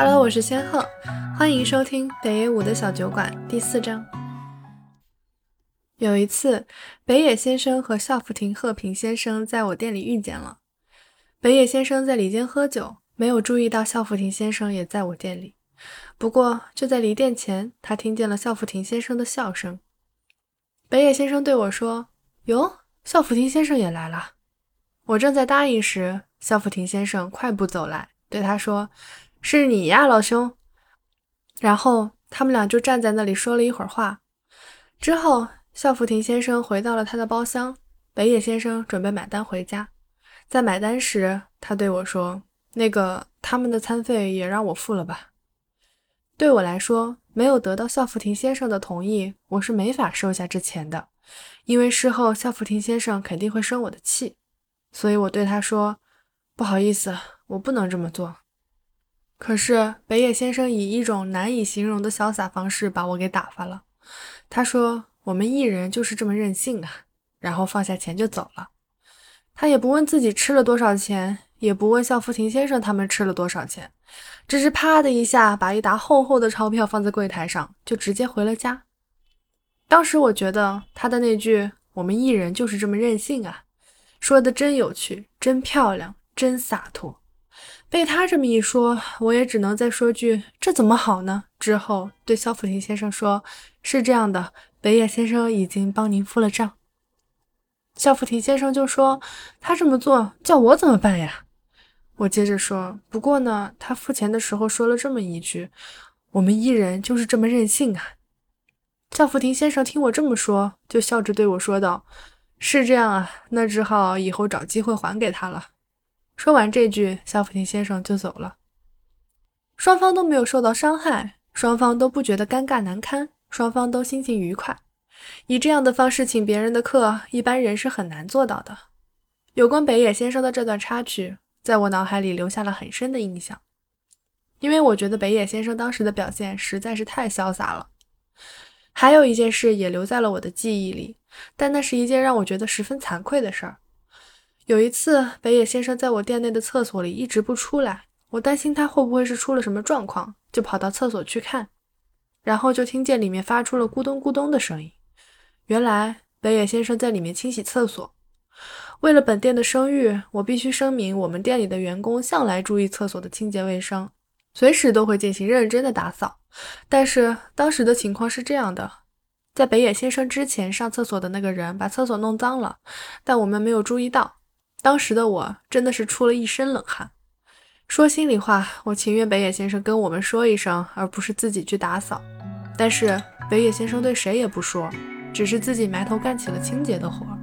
Hello，我是仙鹤，欢迎收听北野武的小酒馆第四章。有一次，北野先生和校福亭鹤平先生在我店里遇见了。北野先生在里间喝酒，没有注意到校福亭先生也在我店里。不过就在离店前，他听见了校福亭先生的笑声。北野先生对我说：“哟，校福亭先生也来了。”我正在答应时，校福亭先生快步走来，对他说：“是你呀，老兄。”然后他们俩就站在那里说了一会儿话。之后，校福亭先生回到了他的包厢，北野先生准备买单回家。在买单时，他对我说：“那个，他们的餐费也让我付了吧。”对我来说，没有得到校福亭先生的同意，我是没法收下这钱的，因为事后校福亭先生肯定会生我的气。所以我对他说：“不好意思，我不能这么做。”可是北野先生以一种难以形容的潇洒方式把我给打发了。他说：“我们艺人就是这么任性啊！”然后放下钱就走了。他也不问自己吃了多少钱，也不问校福亭先生他们吃了多少钱，只是啪的一下把一沓厚厚的钞票放在柜台上，就直接回了家。当时我觉得他的那句“我们艺人就是这么任性啊”，说的真有趣，真漂亮，真洒脱。被他这么一说，我也只能再说句“这怎么好呢？”之后对肖福亭先生说：“是这样的，北野先生已经帮您付了账。”肖福亭先生就说：“他这么做，叫我怎么办呀？”我接着说：“不过呢，他付钱的时候说了这么一句：‘我们艺人就是这么任性啊。’”肖福亭先生听我这么说，就笑着对我说道：“是这样啊，那只好以后找机会还给他了。”说完这句，校福亭先生就走了。双方都没有受到伤害，双方都不觉得尴尬难堪，双方都心情愉快。以这样的方式请别人的客，一般人是很难做到的。有关北野先生的这段插曲，在我脑海里留下了很深的印象，因为我觉得北野先生当时的表现实在是太潇洒了。还有一件事也留在了我的记忆里，但那是一件让我觉得十分惭愧的事儿。有一次，北野先生在我店内的厕所里一直不出来，我担心他会不会是出了什么状况，就跑到厕所去看，然后就听见里面发出了咕咚咕咚的声音。原来北野先生在里面清洗厕所。为了本店的声誉，我必须声明，我们店里的员工向来注意厕所的清洁卫生，随时都会进行认真的打扫。但是当时的情况是这样的：在北野先生之前上厕所的那个人把厕所弄脏了，但我们没有注意到。当时的我真的是出了一身冷汗。说心里话，我情愿北野先生跟我们说一声，而不是自己去打扫。但是北野先生对谁也不说。只是自己埋头干起了清洁的活。